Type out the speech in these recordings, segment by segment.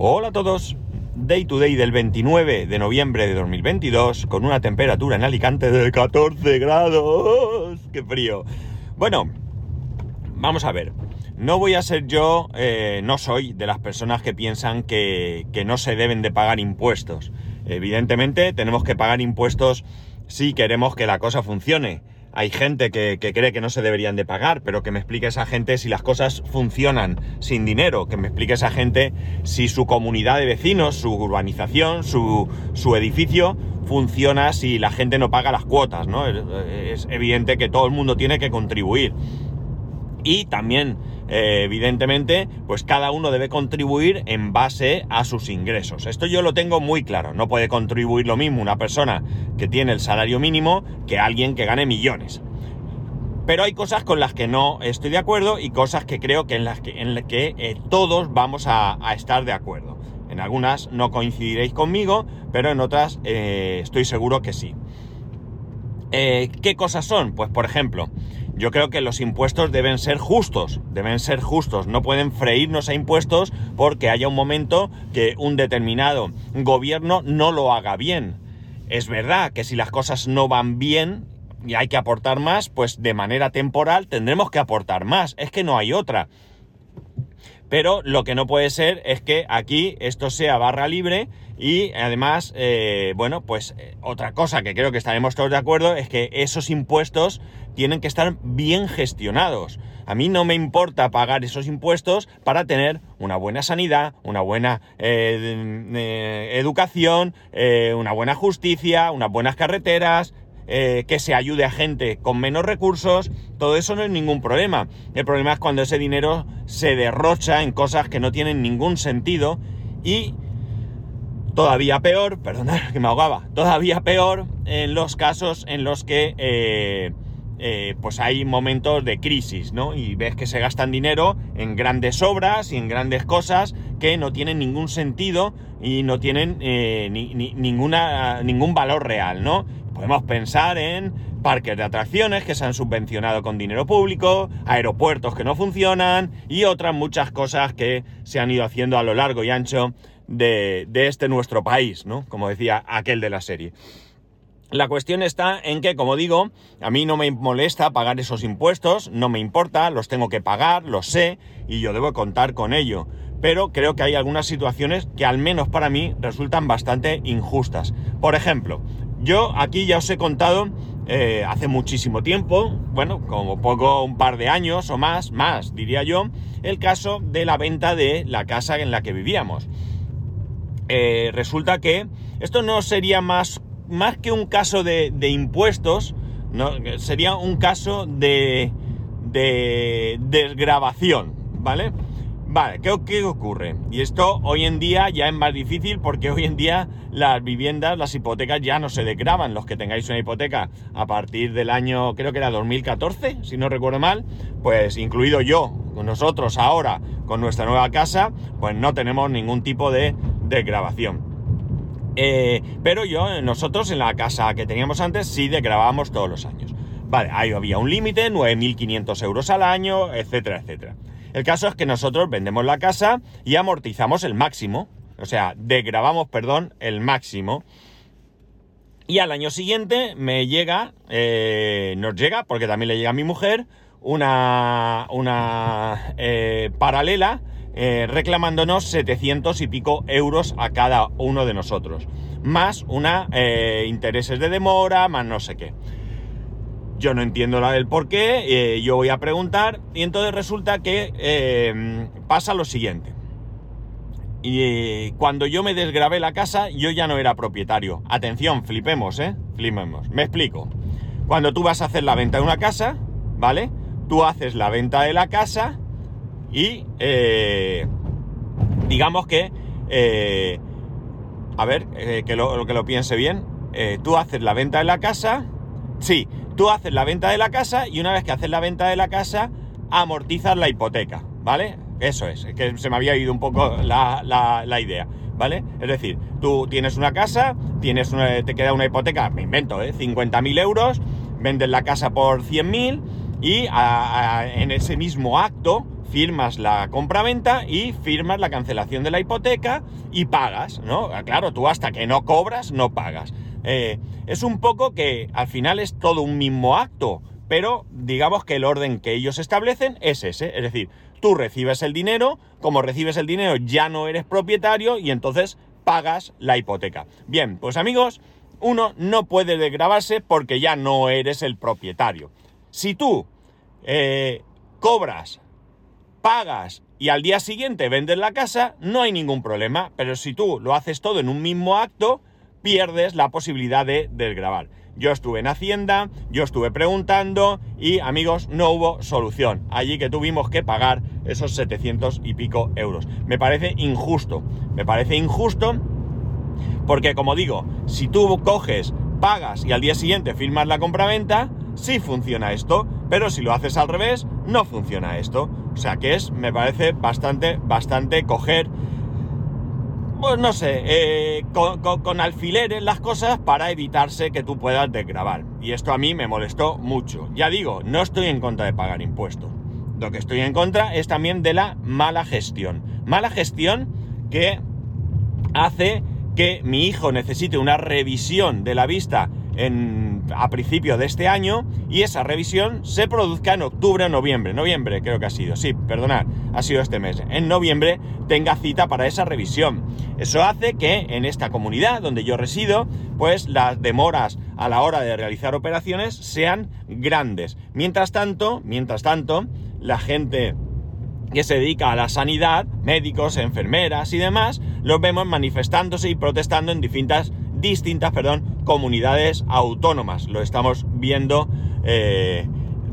Hola a todos. Day to day del 29 de noviembre de 2022 con una temperatura en Alicante de 14 grados. ¡Qué frío! Bueno, vamos a ver. No voy a ser yo, eh, no soy de las personas que piensan que, que no se deben de pagar impuestos. Evidentemente tenemos que pagar impuestos si queremos que la cosa funcione hay gente que, cree que no se deberían de pagar, pero que me explique esa gente si las cosas funcionan sin dinero, que me explique esa gente si su comunidad de vecinos, su urbanización, su, edificio funciona si la gente no paga las cuotas, ¿no? Es, evidente que todo el mundo tiene que contribuir. Y también, eh, evidentemente, pues cada uno debe contribuir en base a sus ingresos. Esto yo lo tengo muy claro. No puede contribuir lo mismo una persona que tiene el salario mínimo que alguien que gane millones. Pero hay cosas con las que no estoy de acuerdo y cosas que creo que en las que, en que eh, todos vamos a, estar de acuerdo. En algunas no coincidiréis conmigo, pero en otras eh, estoy seguro que sí. ¿Qué cosas son? Pues por ejemplo, yo creo que los impuestos deben ser justos, deben ser justos, no pueden freírnos a impuestos porque haya un momento que un determinado gobierno no lo haga bien. Es verdad que si las cosas no van bien y hay que aportar más, pues de manera temporal tendremos que aportar más, es que no hay otra. Pero lo que no puede ser es que aquí esto sea barra libre y además, eh, bueno, pues eh, otra cosa que creo que estaremos todos de acuerdo es que esos impuestos tienen que estar bien gestionados. A mí no me importa pagar esos impuestos para tener una buena sanidad, una buena eh, educación, una buena justicia, unas buenas carreteras, eh, que se ayude a gente con menos recursos, todo eso no es ningún problema. El problema es cuando ese dinero se derrocha en cosas que no tienen ningún sentido y todavía peor, perdonad que me ahogaba, todavía peor en los casos en los que eh, eh, pues hay momentos de crisis, ¿no? Y ves que se gastan dinero en grandes obras y en grandes cosas que no tienen ningún sentido y no tienen ninguna, ningún valor real, ¿no? Podemos pensar en parques de atracciones que se han subvencionado con dinero público, aeropuertos que no funcionan y otras muchas cosas que se han ido haciendo a lo largo y ancho de, este nuestro país, ¿no? Como decía aquel de la serie. La cuestión está en que, como digo, a mí no me molesta pagar esos impuestos, no me importa, los tengo que pagar, los sé y yo debo contar con ello. Pero creo que hay algunas situaciones que al menos para mí resultan bastante injustas. Por ejemplo, yo aquí ya os he contado eh, hace muchísimo tiempo, bueno, como poco un par de años o más, más diría yo, el caso de la venta de la casa en la que vivíamos. Eh, resulta que esto no sería más, más que un caso de, impuestos, no, sería un caso de, de desgrabación, ¿vale? Vale, ¿qué, ocurre? Y esto hoy en día ya es más difícil porque hoy en día las viviendas, las hipotecas ya no se desgraban. Los que tengáis una hipoteca a partir del año, creo que era 2014, si no recuerdo mal, pues incluido yo, nosotros ahora, con nuestra nueva casa, pues no tenemos ningún tipo de desgrabación. Eh, pero yo, nosotros en la casa que teníamos antes, sí desgrabábamos todos los años. Vale, ahí había un límite, 9.500 euros al año, etcétera, etcétera. El caso es que nosotros vendemos la casa y amortizamos el máximo. O sea, degravamos, perdón, el máximo. Y al año siguiente me llega, eh, nos llega, porque también le llega a mi mujer, una, una eh, paralela eh, reclamándonos 700 y pico euros a cada uno de nosotros. Más una intereses de demora, más no sé qué. Yo no entiendo la del por qué, eh, yo voy a preguntar y entonces resulta que eh, pasa lo siguiente. Y eh, cuando yo me desgrabé la casa, yo ya no era propietario. Atención, flipemos, ¿eh? Flipemos. Me explico. Cuando tú vas a hacer la venta de una casa, ¿vale? Tú haces la venta de la casa y digamos que... a ver, que lo, que lo piense bien. tú haces la venta de la casa. Sí, Tú haces la venta de la casa y una vez que haces la venta de la casa, amortizas la hipoteca, ¿vale? Eso es, que se me había ido un poco la, idea, ¿vale? Es decir, tú tienes una casa, tienes te queda una hipoteca, me invento, ¿eh? 50.000 euros, vendes la casa por 100.000 y en ese mismo acto firmas la compraventa y firmas la cancelación de la hipoteca y pagas, ¿no? Claro, tú hasta que no cobras, no pagas. Eh, es un poco que al final es todo un mismo acto, pero digamos que el orden que ellos establecen es ese, es decir, tú recibes el dinero, como recibes el dinero ya no eres propietario y entonces pagas la hipoteca. Bien, pues amigos, uno no puede desgravarse porque ya no eres el propietario. Si tú eh, cobras, pagas y al día siguiente vendes la casa, no hay ningún problema, pero si tú lo haces todo en un mismo acto, pierdes la posibilidad de desgravar. Yo estuve en Hacienda, yo estuve preguntando y amigos, no hubo solución. Allí que tuvimos que pagar esos 700 y pico euros. Me parece injusto, me parece injusto porque como digo, si tú coges, pagas y al día siguiente firmas la compraventa, sí funciona esto, pero si lo haces al revés, no funciona esto. O sea que es, me parece bastante, bastante coger pues no sé, eh, con, alfileres las cosas para evitarse que tú puedas desgravar. Y esto a mí me molestó mucho. Ya digo, no estoy en contra de pagar impuestos. Lo que estoy en contra es también de la mala gestión. Mala gestión que hace que mi hijo necesite una revisión de la vista a principio de este año y esa revisión se produzca en octubre o noviembre. Noviembre creo que ha sido, sí, perdonad, ha sido este mes. En noviembre tenga cita para esa revisión. Eso hace que en esta comunidad donde yo resido, pues las demoras a la hora de realizar operaciones sean grandes. Mientras tanto, mientras tanto, la gente que se dedica a la sanidad, médicos, enfermeras y demás, los vemos manifestándose y protestando en distintas, distintas perdón, comunidades autónomas. Lo estamos viendo, eh,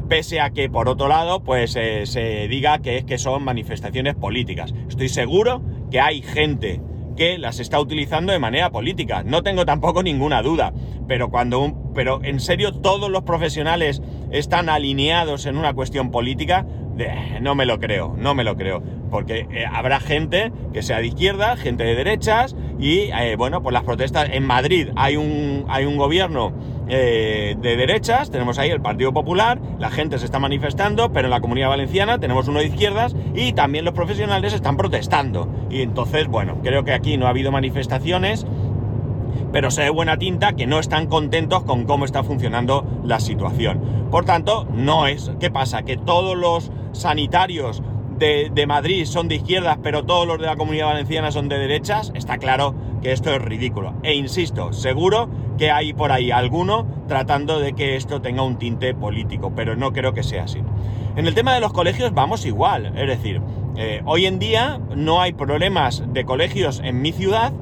pese a que por otro lado, pues eh, se diga que es que son manifestaciones políticas. Estoy seguro que hay gente que las está utilizando de manera política. No tengo tampoco ninguna duda. Pero cuando un, pero en serio todos los profesionales están alineados en una cuestión política, no me lo creo, no me lo creo. Porque eh, habrá gente que sea de izquierda, gente de derechas, y eh, bueno, pues las protestas en Madrid hay un, hay un gobierno eh, de derechas, tenemos ahí el Partido Popular, la gente se está manifestando, pero en la comunidad valenciana tenemos uno de izquierdas y también los profesionales están protestando. Y entonces, bueno, creo que aquí no ha habido manifestaciones pero se ve buena tinta que no están contentos con cómo está funcionando la situación. Por tanto, no es. ¿Qué pasa? Que todos los sanitarios de, de, Madrid son de izquierdas, pero todos los de la comunidad valenciana son de derechas, está claro que esto es ridículo. E insisto, seguro que hay por ahí alguno tratando de que esto tenga un tinte político, pero no creo que sea así. En el tema de los colegios vamos igual, es decir, eh, hoy en día no hay problemas de colegios en mi ciudad,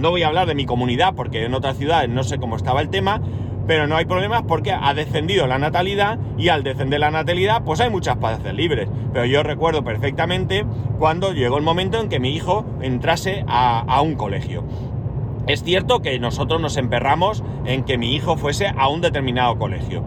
no voy a hablar de mi comunidad porque en otras ciudades no sé cómo estaba el tema, pero no hay problemas porque ha descendido la natalidad y al descender la natalidad pues hay muchas plazas libres. Pero yo recuerdo perfectamente cuando llegó el momento en que mi hijo entrase a, a un colegio. Es cierto que nosotros nos emperramos en que mi hijo fuese a un determinado colegio.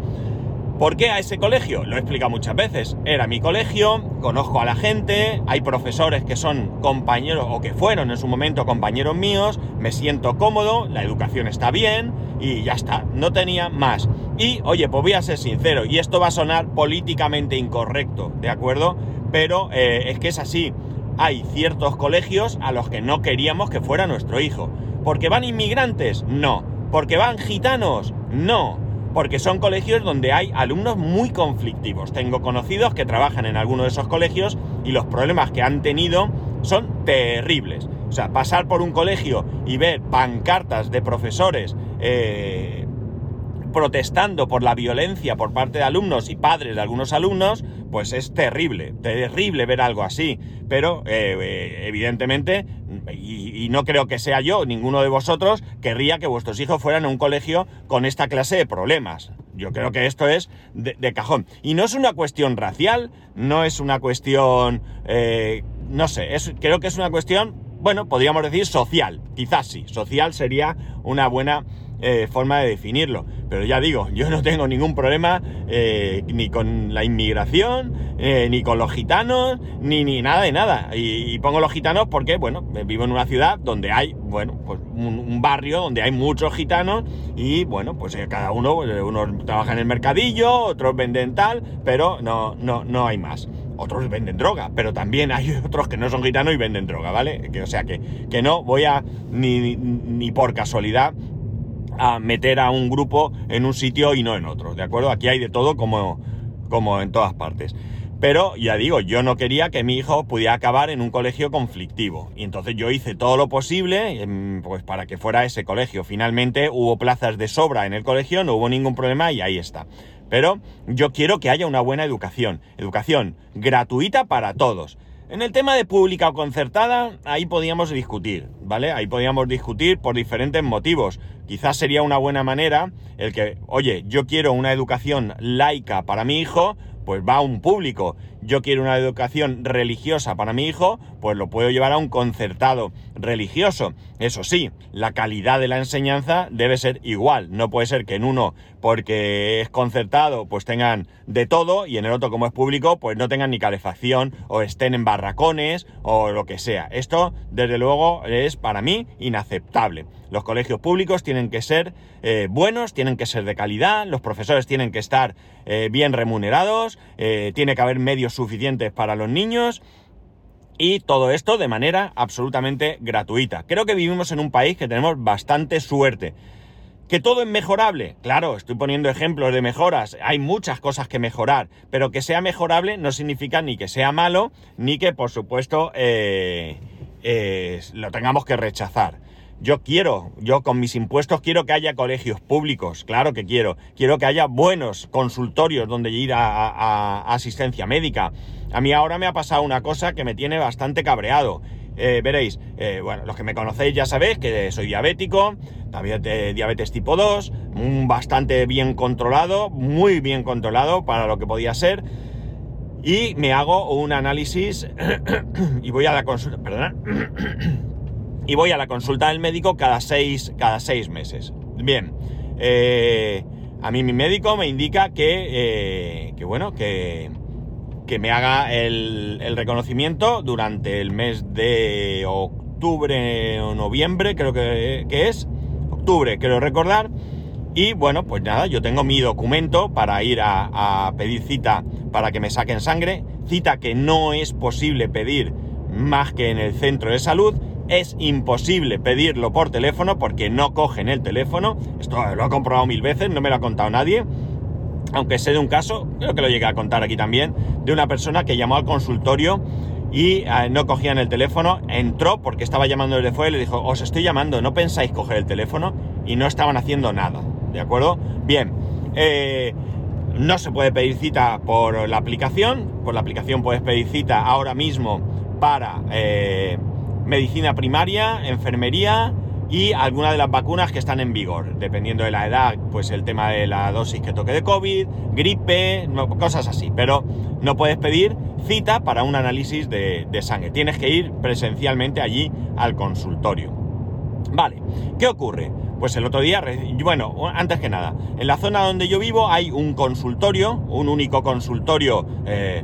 ¿Por qué a ese colegio? Lo he explicado muchas veces. Era mi colegio, conozco a la gente, hay profesores que son compañeros o que fueron en su momento compañeros míos, me siento cómodo, la educación está bien y ya está, no tenía más. Y oye, pues voy a ser sincero, y esto va a sonar políticamente incorrecto, ¿de acuerdo? Pero eh, es que es así. Hay ciertos colegios a los que no queríamos que fuera nuestro hijo. ¿Porque van inmigrantes? No. ¿Porque van gitanos? No porque son colegios donde hay alumnos muy conflictivos. Tengo conocidos que trabajan en alguno de esos colegios y los problemas que han tenido son terribles. O sea, pasar por un colegio y ver pancartas de profesores eh, protestando por la violencia por parte de alumnos y padres de algunos alumnos, pues es terrible, terrible ver algo así. Pero eh, eh, evidentemente, y, no creo que sea yo, ninguno de vosotros, querría que vuestros hijos fueran a un colegio con esta clase de problemas. Yo creo que esto es de, cajón. Y no es una cuestión racial, no es una cuestión, eh, no sé, creo que es una cuestión, bueno, podríamos decir social, quizás sí, social sería una buena eh, forma de definirlo. Pero ya digo, yo no tengo ningún problema eh, ni con la inmigración, eh, ni con los gitanos, ni, ni nada de nada. Y, pongo los gitanos porque, bueno, vivo en una ciudad donde hay, bueno, pues un, barrio donde hay muchos gitanos y, bueno, pues cada uno, pues, unos trabaja en el mercadillo, otros venden tal, pero no, no, no hay más. otros venden droga, pero también hay otros que no son gitanos y venden droga, ¿vale? Que, o sea que, que no voy a ni, ni por casualidad a meter a un grupo en un sitio y no en otro, ¿de acuerdo? Aquí hay de todo como, como en todas partes. Pero ya digo, yo no quería que mi hijo pudiera acabar en un colegio conflictivo. Y entonces yo hice todo lo posible em, pues, para que fuera ese colegio. Finalmente hubo plazas de sobra en el colegio, no hubo ningún problema y ahí está. Pero yo quiero que haya una buena educación. Educación gratuita para todos. En el tema de pública o concertada, ahí podíamos discutir, ¿vale? Ahí podíamos discutir por diferentes motivos. Quizás sería una buena manera el que, oye, yo quiero una educación laica para mi hijo, pues va a un público. Yo quiero una educación religiosa para mi hijo, pues lo puedo llevar a un concertado religioso. Eso sí, la calidad de la enseñanza debe ser igual. No puede ser que en uno, porque es concertado, pues tengan de todo y en el otro, como es público, pues no tengan ni calefacción o estén en barracones o lo que sea. Esto, desde luego, es para mí inaceptable. Los colegios públicos tienen que ser eh, buenos, tienen que ser de calidad, los profesores tienen que estar eh, bien remunerados, eh, tiene que haber medios suficientes para los niños y todo esto de manera absolutamente gratuita. Creo que vivimos en un país que tenemos bastante suerte. ¿Que todo es mejorable? Claro, estoy poniendo ejemplos de mejoras. Hay muchas cosas que mejorar, pero que sea mejorable no significa ni que sea malo, ni que, por supuesto, eh, lo tengamos que rechazar. Yo quiero, yo con mis impuestos quiero que haya colegios públicos, claro que quiero. Quiero que haya buenos consultorios donde ir a, asistencia médica. A mí ahora me ha pasado una cosa que me tiene bastante cabreado. Eh, veréis, eh, bueno, los que me conocéis ya sabéis que soy diabético, también de diabetes tipo 2, bastante bien controlado, muy bien controlado para lo que podía ser. Y me hago un análisis y voy a la consulta, perdona y voy a la consulta del médico cada seis, cada seis meses. Bien, eh, a mí mi médico me indica que, eh, bueno, que, que, me haga el, reconocimiento durante el mes de octubre o noviembre, creo que, es, octubre, quiero recordar. Y bueno, pues nada, yo tengo mi documento para ir a pedir cita para que me saquen sangre, cita que no es posible pedir más que en el centro de salud es imposible pedirlo por teléfono porque no cogen el teléfono. Esto lo he comprobado mil veces, no me lo ha contado nadie. Aunque sé de un caso, creo que lo llegué a contar aquí también, de una persona que llamó al consultorio y eh, no cogían el teléfono, entró porque estaba llamando desde fuera y le dijo, os estoy llamando, ¿no pensáis coger el teléfono? Y no estaban haciendo nada, ¿de acuerdo? Bien, eh, no se puede pedir cita por la aplicación, por la aplicación puedes pedir cita ahora mismo para... Eh, medicina primaria, enfermería y algunas de las vacunas que están en vigor. Dependiendo de la edad, pues el tema de la dosis que toque de COVID, gripe, cosas así. Pero no puedes pedir cita para un análisis de, sangre. Tienes que ir presencialmente allí al consultorio. Vale, ¿qué ocurre? Pues el otro día, bueno, antes que nada, en la zona donde yo vivo hay un consultorio, un único consultorio, eh,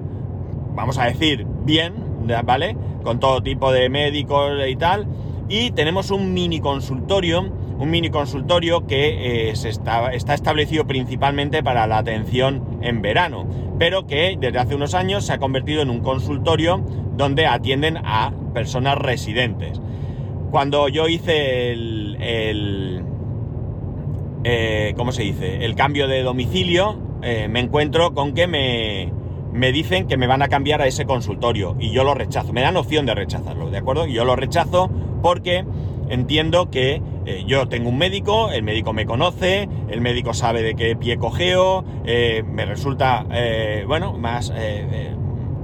vamos a decir, bien, ¿vale? con todo tipo de médicos y tal. Y tenemos un mini consultorio, un mini consultorio que eh, está, está establecido principalmente para la atención en verano, pero que desde hace unos años se ha convertido en un consultorio donde atienden a personas residentes. Cuando yo hice el, el eh, ¿cómo se dice? El cambio de domicilio, eh, me encuentro con que me, me dicen que me van a cambiar a ese consultorio y yo lo rechazo. Me dan opción de rechazarlo, ¿de acuerdo? Y yo lo rechazo porque entiendo que eh, yo tengo un médico, el médico me conoce, el médico sabe de qué pie cogeo, eh, me resulta, eh, bueno, más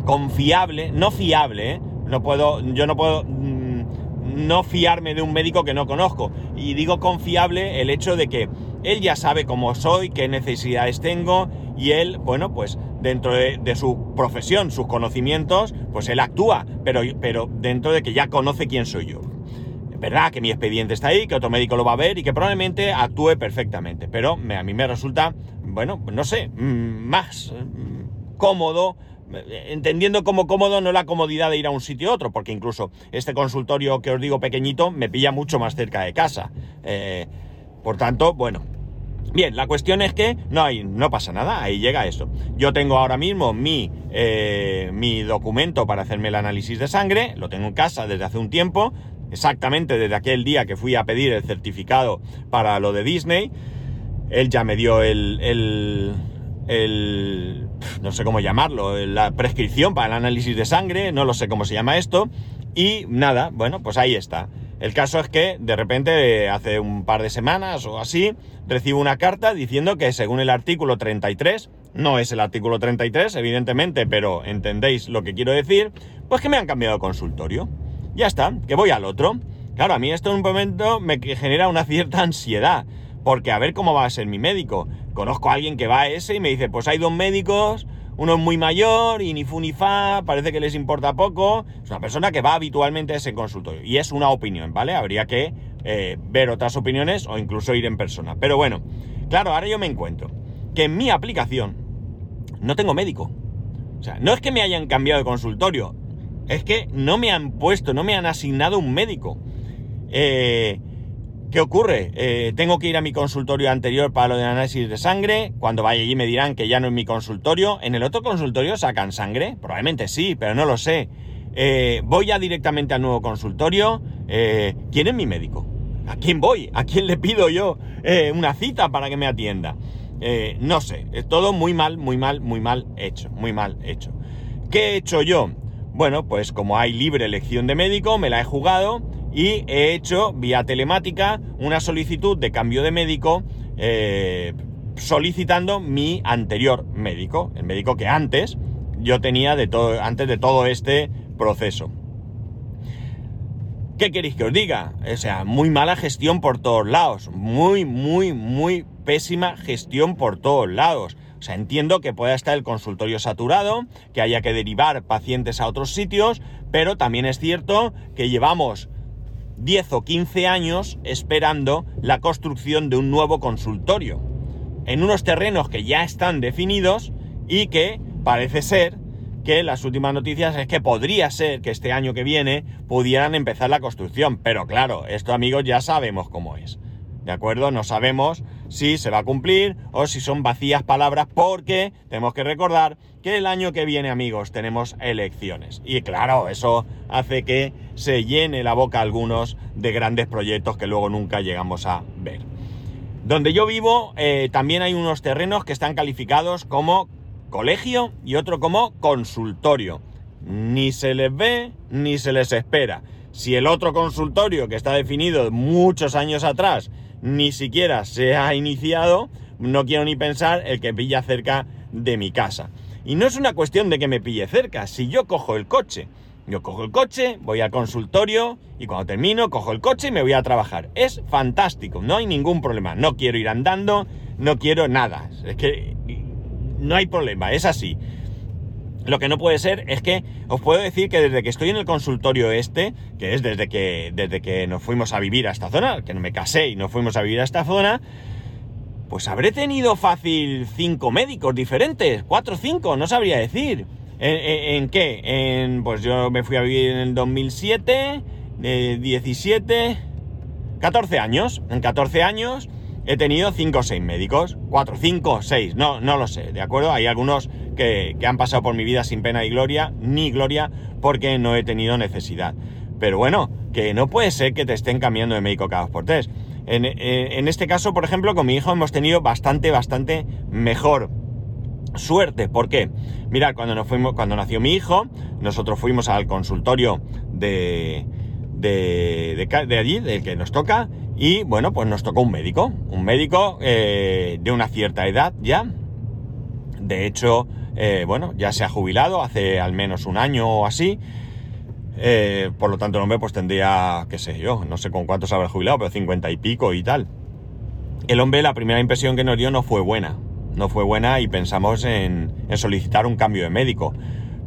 confiable, no fiable, no puedo, yo no puedo mm, no fiarme de un médico que no conozco. Y digo confiable el hecho de que él ya sabe cómo soy, qué necesidades tengo y él, bueno, pues dentro de, su profesión, sus conocimientos, pues él actúa, pero, pero dentro de que ya conoce quién soy yo. Es verdad que mi expediente está ahí, que otro médico lo va a ver y que probablemente actúe perfectamente, pero a mí me resulta, bueno, no sé, mm, más mm, cómodo, entendiendo como cómodo no la comodidad de ir a un sitio a otro, porque incluso este consultorio que os digo pequeñito me pilla mucho más cerca de casa. Eh, por tanto, bueno, Bien, la cuestión es que no, hay, no pasa nada, ahí llega eso. Yo tengo ahora mismo mi, eh, mi documento para hacerme el análisis de sangre, lo tengo en casa desde hace un tiempo, exactamente desde aquel día que fui a pedir el certificado para lo de Disney. Él ya me dio el, el, el no sé cómo llamarlo, la prescripción para el análisis de sangre, no lo sé cómo se llama esto. Y nada, bueno, pues ahí está. El caso es que de repente, hace un par de semanas o así, recibo una carta diciendo que según el artículo 33, no es el artículo 33, evidentemente, pero entendéis lo que quiero decir, pues que me han cambiado de consultorio. Ya está, que voy al otro. Claro, a mí esto en un momento me genera una cierta ansiedad, porque a ver cómo va a ser mi médico. Conozco a alguien que va a ese y me dice, pues hay dos médicos, uno es muy mayor y ni fu ni fa, parece que les importa poco. Es una persona que va habitualmente a ese consultorio. Y es una opinión, ¿vale? Habría que eh, ver otras opiniones o incluso ir en persona. Pero bueno, claro, ahora yo me encuentro que en mi aplicación no tengo médico. O sea, no es que me hayan cambiado de consultorio, es que no me han puesto, no me han asignado un médico. Eh, ¿Qué ocurre? Eh, tengo que ir a mi consultorio anterior para lo de análisis de sangre. Cuando vaya allí me dirán que ya no es mi consultorio. ¿En el otro consultorio sacan sangre? Probablemente sí, pero no lo sé. Eh, voy ya directamente al nuevo consultorio. Eh, ¿Quién es mi médico? ¿A quién voy? ¿A quién le pido yo una cita para que me atienda? no sé, es todo muy mal, muy mal, muy mal hecho, muy mal hecho. ¿Qué he hecho yo? Bueno, pues como hay libre elección de médico, me la he jugado y he hecho vía telemática una solicitud de cambio de médico eh, solicitando mi anterior médico, el médico que antes yo tenía de todo, antes de todo este proceso. ¿Qué queréis que os diga? O sea, muy mala gestión por todos lados. Muy, muy, muy pésima gestión por todos lados. O sea, entiendo que pueda estar el consultorio saturado, que haya que derivar pacientes a otros sitios, pero también es cierto que llevamos 10 o 15 años esperando la construcción de un nuevo consultorio, en unos terrenos que ya están definidos y que parece ser que las últimas noticias es que podría ser que este año que viene pudieran empezar la construcción, pero claro, esto amigos ya sabemos cómo es. ¿De acuerdo? No sabemos si se va a cumplir o si son vacías palabras porque tenemos que recordar que el año que viene, amigos, tenemos elecciones. Y claro, eso hace que se llene la boca a algunos de grandes proyectos que luego nunca llegamos a ver. Donde yo vivo eh, también hay unos terrenos que están calificados como colegio y otro como consultorio. Ni se les ve ni se les espera. Si el otro consultorio que está definido muchos años atrás ni siquiera se ha iniciado, no quiero ni pensar el que pilla cerca de mi casa. Y no es una cuestión de que me pille cerca, si yo cojo el coche, yo cojo el coche, voy al consultorio y cuando termino cojo el coche y me voy a trabajar. Es fantástico, no hay ningún problema. No quiero ir andando, no quiero nada. Es que no hay problema, es así. Lo que no puede ser es que os puedo decir que desde que estoy en el consultorio este, que es desde que, desde que nos fuimos a vivir a esta zona, que no me casé y nos fuimos a vivir a esta zona, pues habré tenido fácil cinco médicos diferentes, cuatro o cinco, no sabría decir. ¿En, qué? En, pues yo me fui a vivir en el 2007, de 17, 14 años. En 14 años he tenido 5 o 6 médicos. 4, 5, 6, no, no lo sé, ¿de acuerdo? Hay algunos que, han pasado por mi vida sin pena y gloria, ni gloria, porque no he tenido necesidad. Pero bueno, que no puede ser que te estén cambiando de médico cada dos por tres. En, en, este caso, por ejemplo, con mi hijo hemos tenido bastante, bastante mejor suerte. ¿Por qué? Mirad, cuando, nos fuimos, cuando nació mi hijo, nosotros fuimos al consultorio de, de, de, allí, del que nos toca, y bueno, pues nos tocó un médico, un médico eh, de una cierta edad ya. De hecho, eh, bueno, ya se ha jubilado hace al menos un año o así. Eh, por lo tanto, el hombre pues tendría, qué sé yo, no sé con cuántos habrá jubilado, pero cincuenta y pico y tal. El hombre, la primera impresión que nos dio no fue buena. No fue buena y pensamos en, en solicitar un cambio de médico.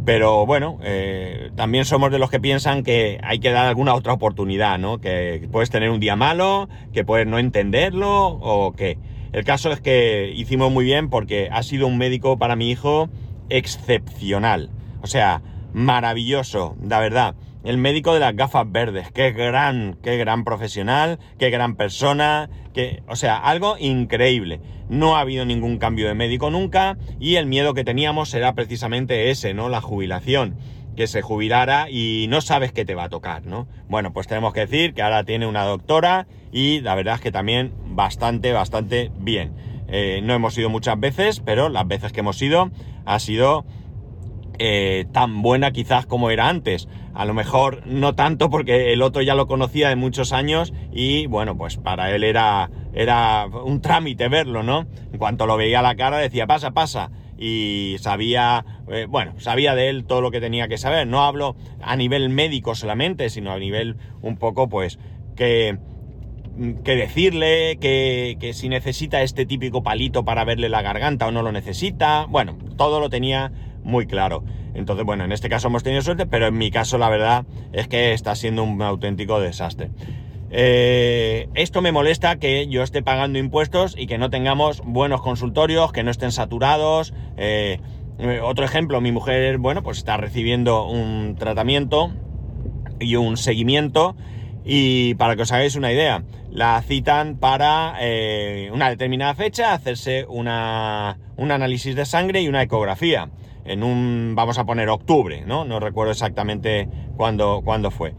Pero bueno, eh, también somos de los que piensan que hay que dar alguna otra oportunidad, ¿no? Que puedes tener un día malo, que puedes no entenderlo o que... El caso es que hicimos muy bien porque ha sido un médico para mi hijo excepcional. O sea, maravilloso, la verdad. El médico de las gafas verdes. Qué gran, qué gran profesional, qué gran persona, que, o sea, algo increíble. No ha habido ningún cambio de médico nunca y el miedo que teníamos era precisamente ese, ¿no? La jubilación. Que se jubilara y no sabes qué te va a tocar, ¿no? Bueno, pues tenemos que decir que ahora tiene una doctora y la verdad es que también bastante, bastante bien. Eh, no hemos ido muchas veces, pero las veces que hemos ido ha sido eh, tan buena quizás como era antes. A lo mejor no tanto porque el otro ya lo conocía de muchos años y bueno, pues para él era, era un trámite verlo, ¿no? En cuanto lo veía la cara decía, pasa, pasa. Y sabía, eh, bueno, sabía de él todo lo que tenía que saber. No hablo a nivel médico solamente, sino a nivel un poco, pues, que, que decirle, que, que si necesita este típico palito para verle la garganta o no lo necesita. Bueno, todo lo tenía muy claro. Entonces, bueno, en este caso hemos tenido suerte, pero en mi caso la verdad es que está siendo un auténtico desastre. Eh, esto me molesta que yo esté pagando impuestos y que no tengamos buenos consultorios, que no estén saturados. Eh, otro ejemplo, mi mujer, bueno, pues está recibiendo un tratamiento y un seguimiento. Y para que os hagáis una idea, la citan para eh, una determinada fecha hacerse una, un análisis de sangre y una ecografía en un, vamos a poner octubre, ¿no? No recuerdo exactamente cuándo, cuándo fue.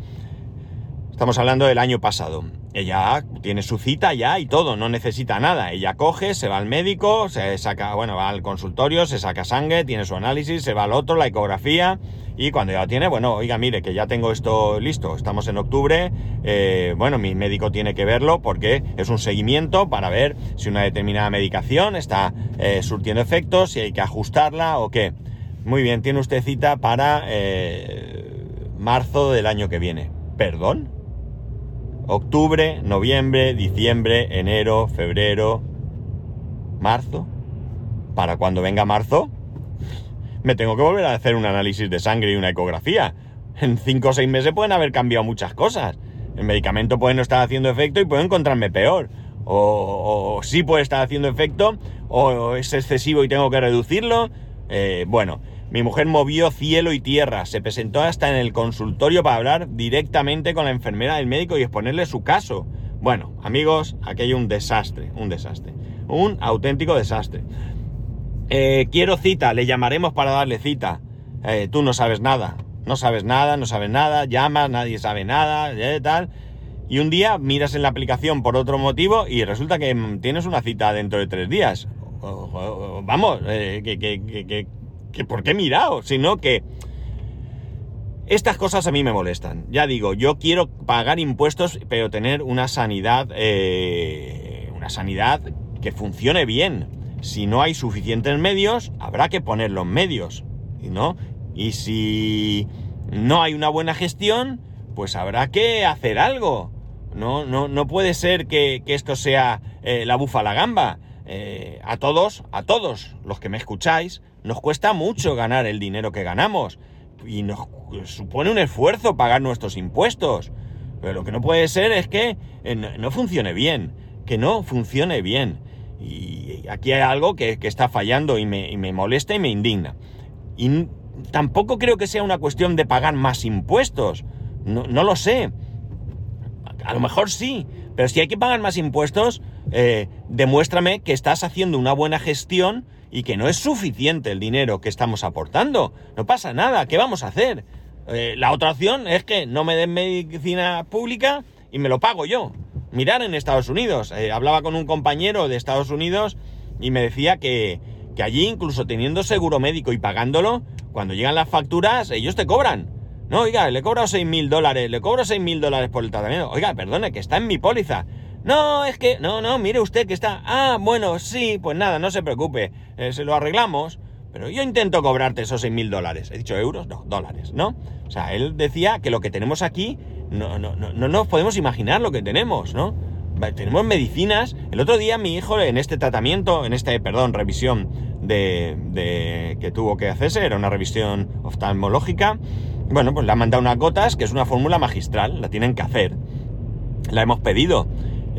Estamos hablando del año pasado. Ella tiene su cita ya y todo, no necesita nada. Ella coge, se va al médico, se saca, bueno, va al consultorio, se saca sangre, tiene su análisis, se va al otro, la ecografía, y cuando ya tiene, bueno, oiga, mire, que ya tengo esto listo, estamos en octubre, eh, bueno, mi médico tiene que verlo porque es un seguimiento para ver si una determinada medicación está eh, surtiendo efectos, si hay que ajustarla o qué. Muy bien, tiene usted cita para eh, marzo del año que viene. ¿Perdón? Octubre, noviembre, diciembre, enero, febrero, marzo. ¿Para cuando venga marzo? Me tengo que volver a hacer un análisis de sangre y una ecografía. En cinco o seis meses pueden haber cambiado muchas cosas. El medicamento puede no estar haciendo efecto y puedo encontrarme peor. O, sí puede estar haciendo efecto, o es excesivo y tengo que reducirlo. Eh, bueno, mi mujer movió cielo y tierra, se presentó hasta en el consultorio para hablar directamente con la enfermera del médico y exponerle su caso. Bueno, amigos, hay un desastre, un desastre, un auténtico desastre. Eh, quiero cita, le llamaremos para darle cita. Eh, tú no sabes nada, no sabes nada, no sabes nada, llamas, nadie sabe nada, eh, tal. Y un día miras en la aplicación por otro motivo y resulta que tienes una cita dentro de tres días. Vamos, que, que, que por qué mirado, sino que estas cosas a mí me molestan. Ya digo, yo quiero pagar impuestos, pero tener una sanidad, eh, una sanidad que funcione bien. Si no hay suficientes medios, habrá que poner los medios, ¿no? Y si no hay una buena gestión, pues habrá que hacer algo. No, no, no puede ser que, esto sea eh, la bufa la gamba. Eh, a todos, a todos los que me escucháis, nos cuesta mucho ganar el dinero que ganamos y nos supone un esfuerzo pagar nuestros impuestos. Pero lo que no puede ser es que eh, no funcione bien, que no funcione bien. Y aquí hay algo que, está fallando y me, molesta y me indigna. Y tampoco creo que sea una cuestión de pagar más impuestos. No, lo sé. A lo mejor sí, pero si hay que pagar más impuestos, eh, demuéstrame que estás haciendo una buena gestión y que no es suficiente el dinero que estamos aportando. No pasa nada, ¿qué vamos a hacer? Eh, la otra opción es que no me den medicina pública y me lo pago yo. Mirar en Estados Unidos. Eh, hablaba con un compañero de Estados Unidos y me decía que, que allí, incluso teniendo seguro médico y pagándolo, cuando llegan las facturas, ellos te cobran. No, oiga, le cobro 6 mil dólares, le cobro 6 mil dólares por el tratamiento. Oiga, perdone, que está en mi póliza. No, es que, no, no, mire usted que está. Ah, bueno, sí, pues nada, no se preocupe, eh, se lo arreglamos. Pero yo intento cobrarte esos 6 mil dólares. He dicho euros, no, dólares, ¿no? O sea, él decía que lo que tenemos aquí, no, no, no, no nos podemos imaginar lo que tenemos, ¿no? Tenemos medicinas. El otro día mi hijo en este tratamiento, en este, perdón, revisión de, de que tuvo que hacerse, era una revisión oftalmológica. Bueno, pues le han mandado unas gotas, que es una fórmula magistral, la tienen que hacer. La hemos pedido.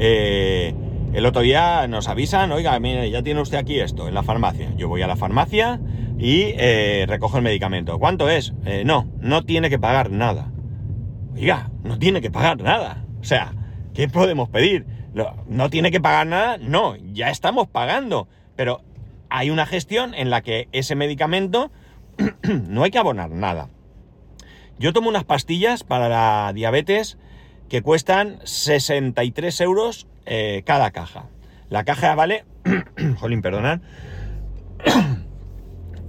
Eh, el otro día nos avisan, oiga, mire, ya tiene usted aquí esto, en la farmacia. Yo voy a la farmacia y eh, recojo el medicamento. ¿Cuánto es? Eh, no, no tiene que pagar nada. Oiga, no tiene que pagar nada. O sea, ¿qué podemos pedir? ¿No tiene que pagar nada? No, ya estamos pagando. Pero hay una gestión en la que ese medicamento no hay que abonar nada. Yo tomo unas pastillas para la diabetes que cuestan 63 euros eh, cada caja. La caja vale... Jolín, perdonad.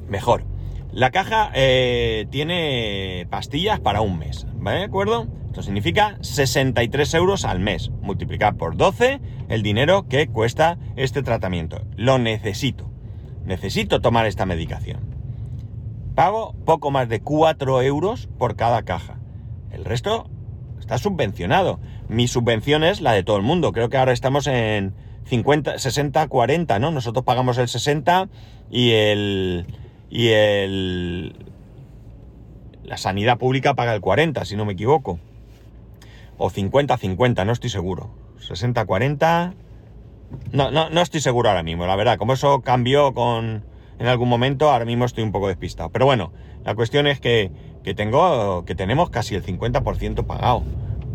Mejor. La caja eh, tiene pastillas para un mes, ¿vale? ¿De acuerdo? Esto significa 63 euros al mes. Multiplicar por 12 el dinero que cuesta este tratamiento. Lo necesito. Necesito tomar esta medicación. Pago poco más de 4 euros por cada caja. El resto está subvencionado. Mi subvención es la de todo el mundo. Creo que ahora estamos en 50, 60, 40, ¿no? Nosotros pagamos el 60 y el y el la sanidad pública paga el 40, si no me equivoco. O 50 50, no estoy seguro. 60 40 no, no, no estoy seguro ahora mismo, la verdad. Como eso cambió con en algún momento, ahora mismo estoy un poco despistado. Pero bueno, la cuestión es que, que tengo, que tenemos casi el 50% pagado,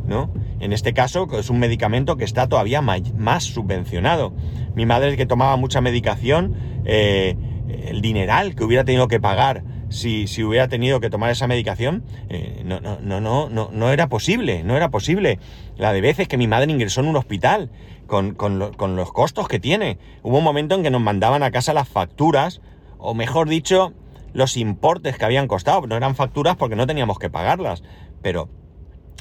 ¿no? En este caso, es un medicamento que está todavía más subvencionado. Mi madre que tomaba mucha medicación, eh, el dineral que hubiera tenido que pagar si, si hubiera tenido que tomar esa medicación, eh, no, no, no, no, no, no era posible, no era posible. La de veces que mi madre ingresó en un hospital con, con, con los costos que tiene. Hubo un momento en que nos mandaban a casa las facturas, o mejor dicho, los importes que habían costado. No eran facturas porque no teníamos que pagarlas, pero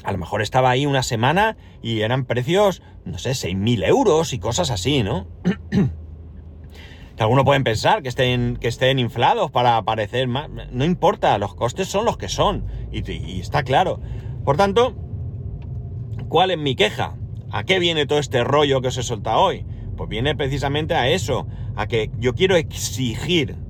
a lo mejor estaba ahí una semana y eran precios, no sé, 6.000 euros y cosas así, ¿no? que algunos pueden pensar que estén, que estén inflados para parecer más. No importa, los costes son los que son. Y, y, está claro. Por tanto, ¿cuál es mi queja? ¿A qué viene todo este rollo que os he soltado hoy? Pues viene precisamente a eso, a que yo quiero exigir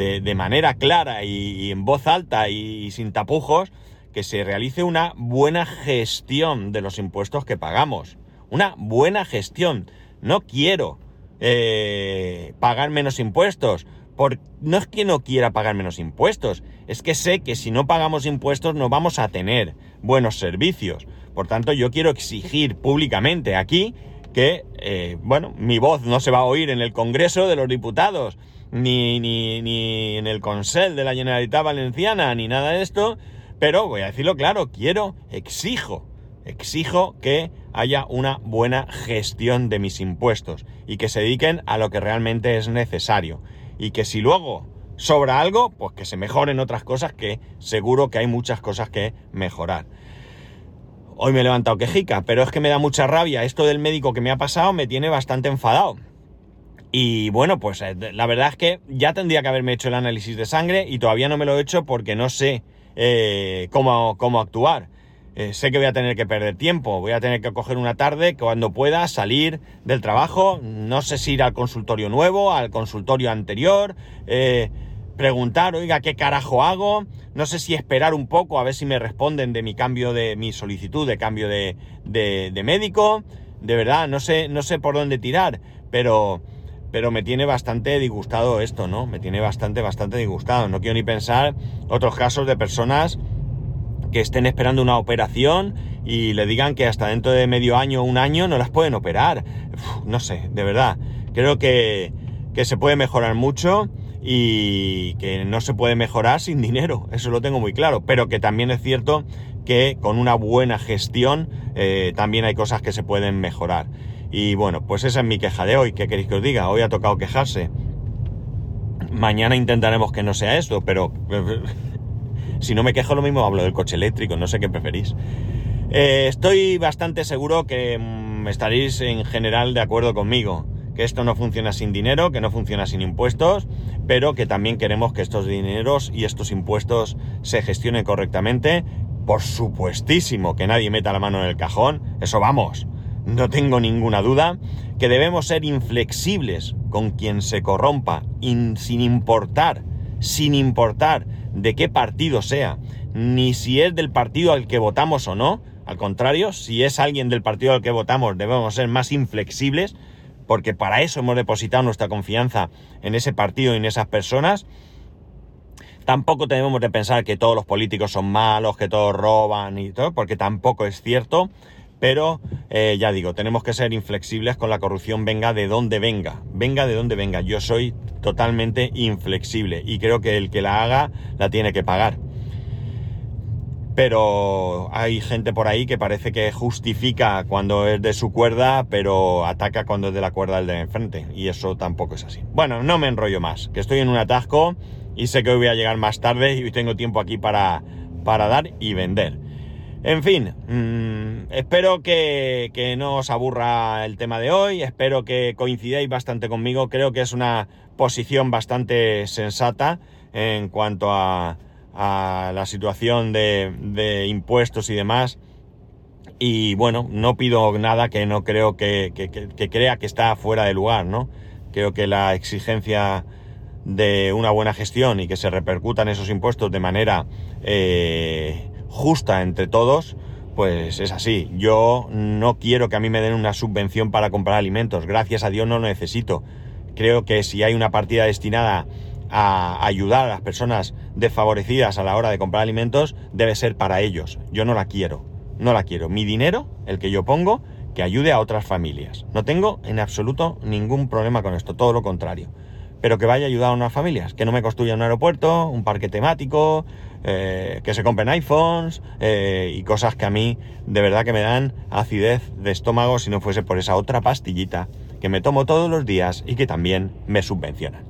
de, manera clara y, en voz alta y, y sin tapujos que se realice una buena gestión de los impuestos que pagamos. Una buena gestión. No quiero eh, pagar menos impuestos. Por, no es que no quiera pagar menos impuestos, es que sé que si no pagamos impuestos no vamos a tener buenos servicios. Por tanto, yo quiero exigir públicamente aquí que, eh, bueno, mi voz no se va a oír en el Congreso de los Diputados, ni, ni, ni en el Consell de la Generalitat Valenciana, ni nada de esto, pero voy a decirlo claro, quiero, exijo, exijo que haya una buena gestión de mis impuestos y que se dediquen a lo que realmente es necesario. Y que si luego sobra algo, pues que se mejoren otras cosas que seguro que hay muchas cosas que mejorar. Hoy me he levantado quejica, pero es que me da mucha rabia. Esto del médico que me ha pasado me tiene bastante enfadado. Y bueno, pues eh, la verdad es que ya tendría que haberme hecho el análisis de sangre y todavía no me lo he hecho porque no sé eh, cómo, cómo, actuar. Eh, sé que voy a tener que perder tiempo, voy a tener que coger una tarde cuando pueda salir del trabajo, no sé si ir al consultorio nuevo, al consultorio anterior, preguntar, oiga, ¿qué carajo hago? No sé si esperar un poco a ver si me responden de mi cambio de mi solicitud de cambio de, de, de médico. De verdad, no sé, no sé por dónde tirar, pero pero me tiene bastante disgustado esto, ¿no? Me tiene bastante, bastante disgustado. No quiero ni pensar otros casos de personas que estén esperando una operación y le digan que hasta dentro de medio año o un año no las pueden operar. No sé, de verdad. Creo que, que se puede mejorar mucho y que no se puede mejorar sin dinero. Eso lo tengo muy claro. Pero que también es cierto que con una buena gestión eh, también hay cosas que se pueden mejorar. Y bueno, pues esa es mi queja de hoy. ¿Qué queréis que os diga? Hoy ha tocado quejarse. Mañana intentaremos que no sea esto, pero si no me quejo lo mismo hablo del coche eléctrico, no sé qué preferís. Eh, estoy bastante seguro que mmm, estaréis en general de acuerdo conmigo, que esto no funciona sin dinero, que no funciona sin impuestos, pero que también queremos que estos dineros y estos impuestos se gestionen correctamente. Por supuestísimo que nadie meta la mano en el cajón, eso vamos no tengo ninguna duda, que debemos ser inflexibles con quien se corrompa, in, sin importar, sin importar de qué partido sea, ni si es del partido al que votamos o no. Al contrario, si es alguien del partido al que votamos, debemos ser más inflexibles, porque para eso hemos depositado nuestra confianza en ese partido y en esas personas. Tampoco tenemos de pensar que todos los políticos son malos, que todos roban y todo, porque tampoco es cierto. Pero eh, ya digo, tenemos que ser inflexibles con la corrupción, venga de donde venga, venga de donde venga. Yo soy totalmente inflexible y creo que el que la haga la tiene que pagar. Pero hay gente por ahí que parece que justifica cuando es de su cuerda, pero ataca cuando es de la cuerda del de enfrente. Y eso tampoco es así. Bueno, no me enrollo más, que estoy en un atasco y sé que hoy voy a llegar más tarde y tengo tiempo aquí para, para dar y vender. En fin, mmm, espero que, que, no os aburra el tema de hoy, espero que coincidáis bastante conmigo, creo que es una posición bastante sensata en cuanto a, a la situación de, impuestos y demás. Y bueno, no pido nada que no creo que, que, que crea que está fuera de lugar, ¿no? Creo que la exigencia de una buena gestión y que se repercutan esos impuestos de manera eh, justa entre todos, pues es así. Yo no quiero que a mí me den una subvención para comprar alimentos. Gracias a Dios no lo necesito. Creo que si hay una partida destinada a ayudar a las personas desfavorecidas a la hora de comprar alimentos, debe ser para ellos. Yo no la quiero. No la quiero. Mi dinero, el que yo pongo, que ayude a otras familias. No tengo en absoluto ningún problema con esto, todo lo contrario. Pero que vaya a ayudar a unas familias, que no me construya un aeropuerto, un parque temático, eh, que se compren iPhones eh, y cosas que a mí de verdad que me dan acidez de estómago si no fuese por esa otra pastillita que me tomo todos los días y que también me subvencionan.